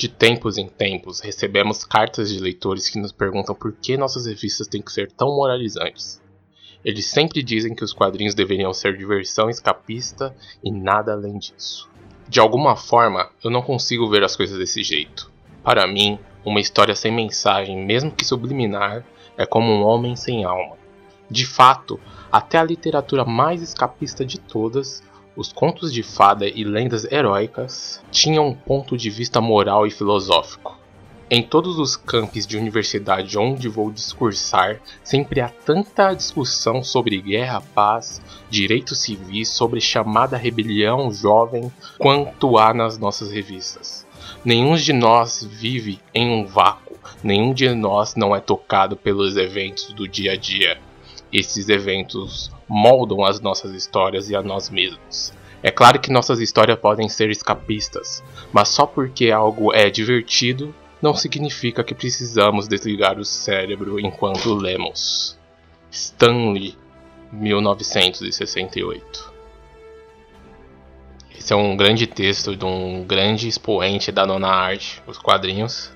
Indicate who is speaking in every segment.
Speaker 1: De tempos em tempos, recebemos cartas de leitores que nos perguntam por que nossas revistas têm que ser tão moralizantes. Eles sempre dizem que os quadrinhos deveriam ser diversão escapista e nada além disso. De alguma forma, eu não consigo ver as coisas desse jeito. Para mim, uma história sem mensagem, mesmo que subliminar, é como um homem sem alma. De fato, até a literatura mais escapista de todas os contos de fada e lendas heróicas tinham um ponto de vista moral e filosófico. Em todos os campos de universidade onde vou discursar, sempre há tanta discussão sobre guerra, paz, direitos civis, sobre chamada rebelião jovem, quanto há nas nossas revistas. Nenhum de nós vive em um vácuo, nenhum de nós não é tocado pelos eventos do dia a dia. Esses eventos moldam as nossas histórias e a nós mesmos. É claro que nossas histórias podem ser escapistas, mas só porque algo é divertido não significa que precisamos desligar o cérebro enquanto lemos. Stanley, 1968. Esse é um grande texto de um grande expoente da nona arte, os quadrinhos,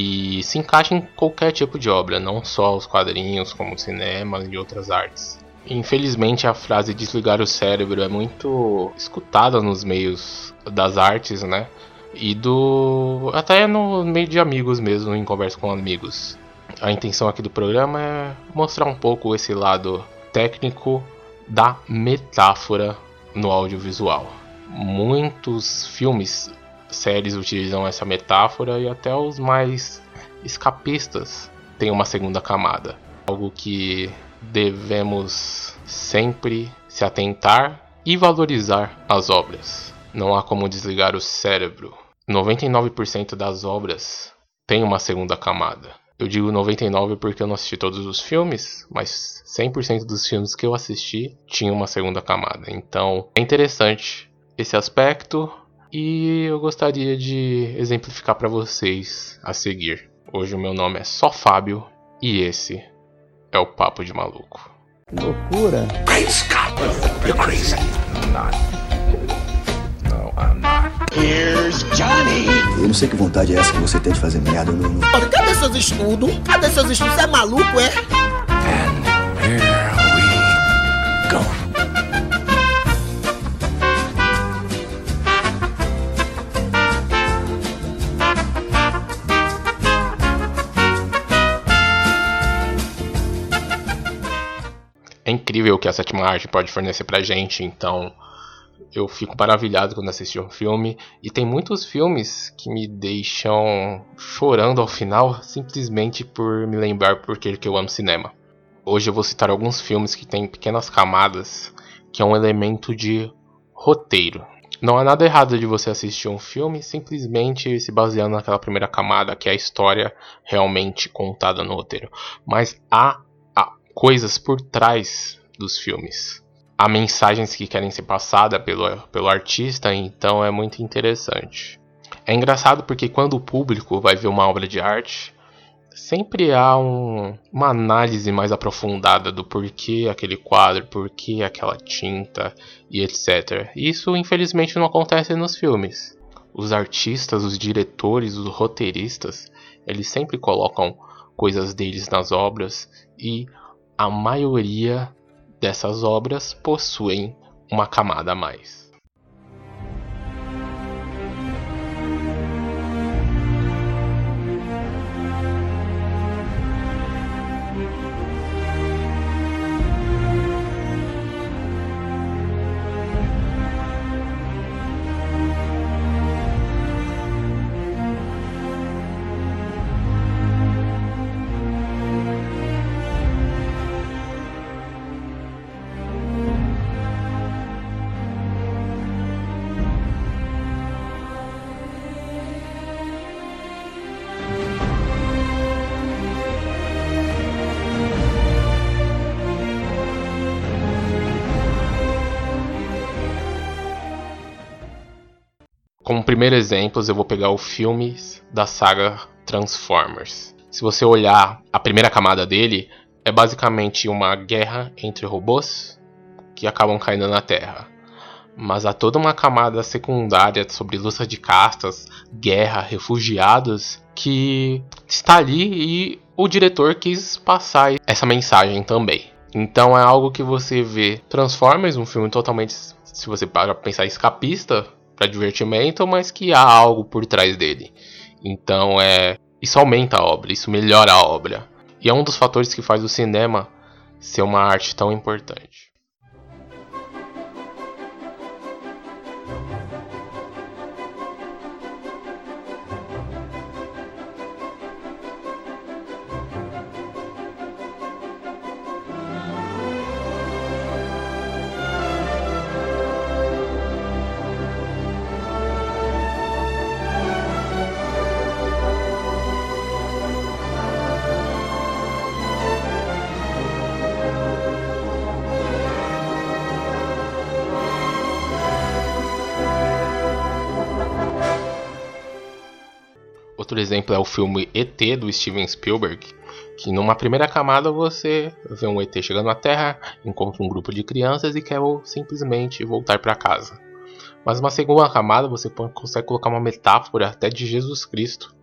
Speaker 1: e se encaixa em qualquer tipo de obra, não só os quadrinhos, como o cinema e outras artes. Infelizmente, a frase desligar o cérebro é muito escutada nos meios das artes, né? E do. até no meio de amigos mesmo, em conversa com amigos. A intenção aqui do programa é mostrar um pouco esse lado técnico da metáfora no audiovisual. Muitos filmes, séries utilizam essa metáfora e até os mais escapistas têm uma segunda camada. Algo que devemos sempre se atentar e valorizar as obras. Não há como desligar o cérebro. 99% das obras tem uma segunda camada. Eu digo 99 porque eu não assisti todos os filmes, mas 100% dos filmes que eu assisti tinha uma segunda camada. Então é interessante esse aspecto e eu gostaria de exemplificar para vocês a seguir. Hoje o meu nome é só Fábio e esse é o Papo de Maluco.
Speaker 2: Que loucura! Great Scott! You're crazy! I'm not.
Speaker 3: No, I'm not. Here's Johnny!
Speaker 4: Eu não sei que vontade é essa que você tem de fazer merda, não. não.
Speaker 5: Olha, cadê seus estudos? Cadê seus estudos? Você é maluco, é?
Speaker 3: And here we go.
Speaker 1: Incrível que a sétima arte pode fornecer pra gente, então eu fico maravilhado quando assisto um filme. E tem muitos filmes que me deixam chorando ao final, simplesmente por me lembrar porque que eu amo cinema. Hoje eu vou citar alguns filmes que têm pequenas camadas, que é um elemento de roteiro. Não há nada errado de você assistir um filme simplesmente se baseando naquela primeira camada, que é a história realmente contada no roteiro. Mas há coisas por trás dos filmes. Há mensagens que querem ser passadas pelo, pelo artista, então é muito interessante. É engraçado porque quando o público vai ver uma obra de arte, sempre há um, uma análise mais aprofundada do porquê aquele quadro, porquê aquela tinta e etc. Isso infelizmente não acontece nos filmes. Os artistas, os diretores, os roteiristas, eles sempre colocam coisas deles nas obras e a maioria dessas obras possuem uma camada a mais. Como primeiro exemplo, eu vou pegar o filme da saga Transformers. Se você olhar a primeira camada dele, é basicamente uma guerra entre robôs que acabam caindo na Terra. mas há toda uma camada secundária sobre luta de castas, guerra, refugiados que está ali e o diretor quis passar essa mensagem também. Então é algo que você vê Transformers, um filme totalmente, se você para pensar, escapista para divertimento, mas que há algo por trás dele. Então é isso aumenta a obra, isso melhora a obra. E é um dos fatores que faz o cinema ser uma arte tão importante. Outro exemplo é o filme ET do Steven Spielberg, que numa primeira camada você vê um ET chegando na Terra, encontra um grupo de crianças e quer simplesmente voltar para casa. Mas uma segunda camada você consegue colocar uma metáfora até de Jesus Cristo,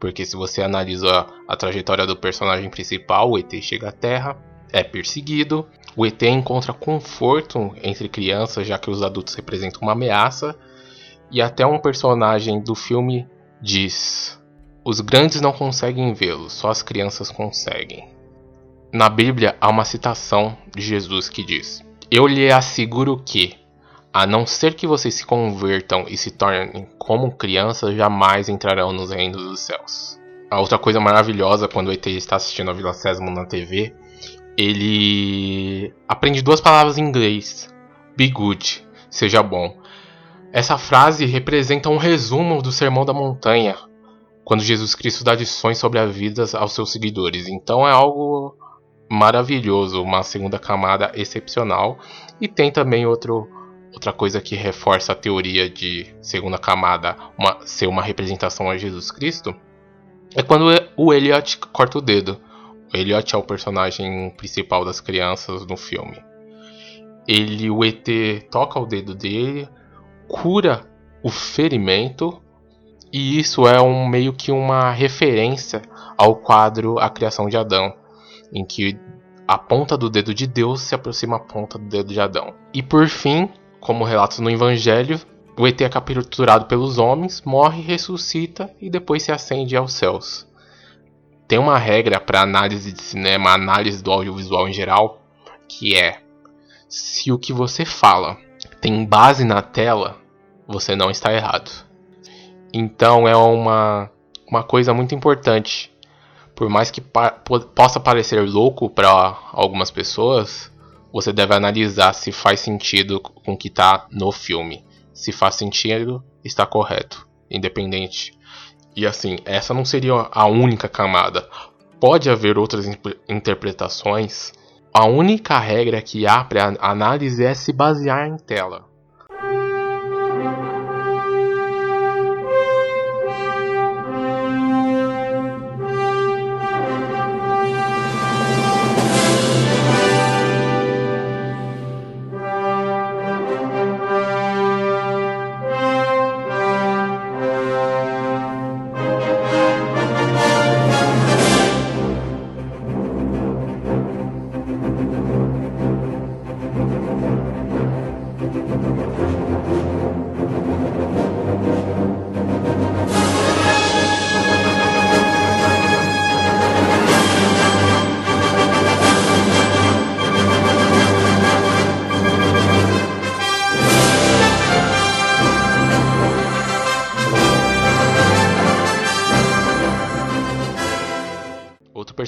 Speaker 1: porque se você analisa a trajetória do personagem principal, o ET chega à Terra, é perseguido, o ET encontra conforto entre crianças, já que os adultos representam uma ameaça, e até um personagem do filme diz: os grandes não conseguem vê-lo, só as crianças conseguem. Na Bíblia há uma citação de Jesus que diz: Eu lhe asseguro que, a não ser que vocês se convertam e se tornem como crianças, jamais entrarão nos reinos dos céus. A outra coisa maravilhosa quando o ET está assistindo a Vila Sésamo na TV, ele aprende duas palavras em inglês: be good, seja bom. Essa frase representa um resumo do Sermão da Montanha, quando Jesus Cristo dá lições sobre a vida aos seus seguidores. Então é algo maravilhoso, uma segunda camada excepcional. E tem também outro, outra coisa que reforça a teoria de segunda camada uma, ser uma representação a Jesus Cristo. É quando o Elliot corta o dedo. O Elliot é o personagem principal das crianças no filme. Ele, o ET toca o dedo dele, cura o ferimento e isso é um meio que uma referência ao quadro A Criação de Adão, em que a ponta do dedo de Deus se aproxima à ponta do dedo de Adão. E por fim, como relata no Evangelho, o ET é capturado pelos homens, morre, ressuscita e depois se acende aos céus. Tem uma regra para análise de cinema, análise do audiovisual em geral, que é: se o que você fala tem base na tela, você não está errado. Então é uma, uma coisa muito importante. Por mais que pa possa parecer louco para algumas pessoas, você deve analisar se faz sentido com o que está no filme. Se faz sentido, está correto, independente. E assim, essa não seria a única camada. Pode haver outras interpretações. A única regra que há para análise é se basear em tela.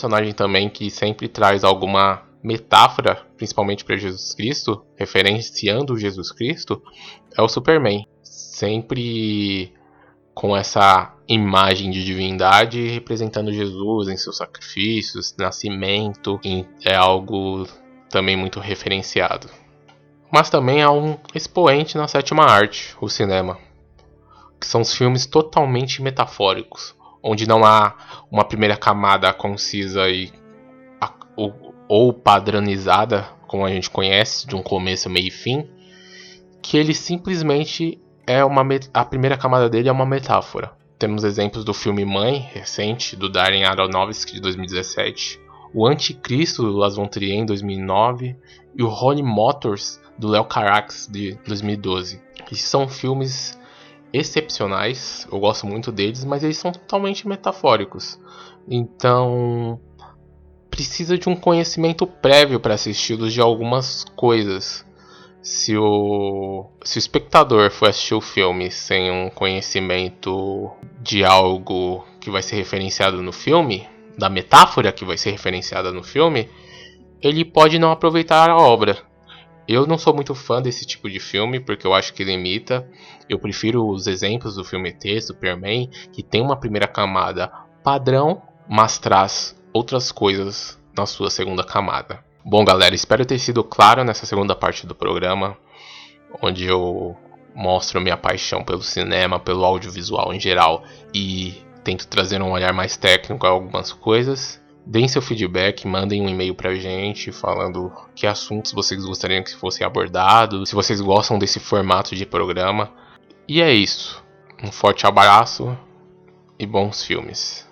Speaker 1: Personagem também que sempre traz alguma metáfora, principalmente para Jesus Cristo, referenciando Jesus Cristo, é o Superman. Sempre com essa imagem de divindade representando Jesus em seus sacrifícios, nascimento, é algo também muito referenciado. Mas também há um expoente na sétima arte, o cinema, que são os filmes totalmente metafóricos, onde não há uma primeira camada concisa e ou, ou padronizada, como a gente conhece, de um começo, meio e fim, que ele simplesmente é uma a primeira camada dele é uma metáfora. Temos exemplos do filme Mãe, recente, do Darren Aronofsky de 2017, o Anticristo do Las von Trier em 2009 e o Holy Motors do Léo Carax de 2012. E são filmes excepcionais, eu gosto muito deles, mas eles são totalmente metafóricos. Então, precisa de um conhecimento prévio para assisti-los de algumas coisas. Se o, se o espectador for assistir o filme sem um conhecimento de algo que vai ser referenciado no filme, da metáfora que vai ser referenciada no filme, ele pode não aproveitar a obra. Eu não sou muito fã desse tipo de filme porque eu acho que limita. Eu prefiro os exemplos do filme T, Superman, que tem uma primeira camada padrão, mas traz outras coisas na sua segunda camada. Bom, galera, espero ter sido claro nessa segunda parte do programa, onde eu mostro minha paixão pelo cinema, pelo audiovisual em geral e tento trazer um olhar mais técnico a algumas coisas. Deem seu feedback, mandem um e-mail pra gente falando que assuntos vocês gostariam que fossem abordados, se vocês gostam desse formato de programa. E é isso. Um forte abraço e bons filmes.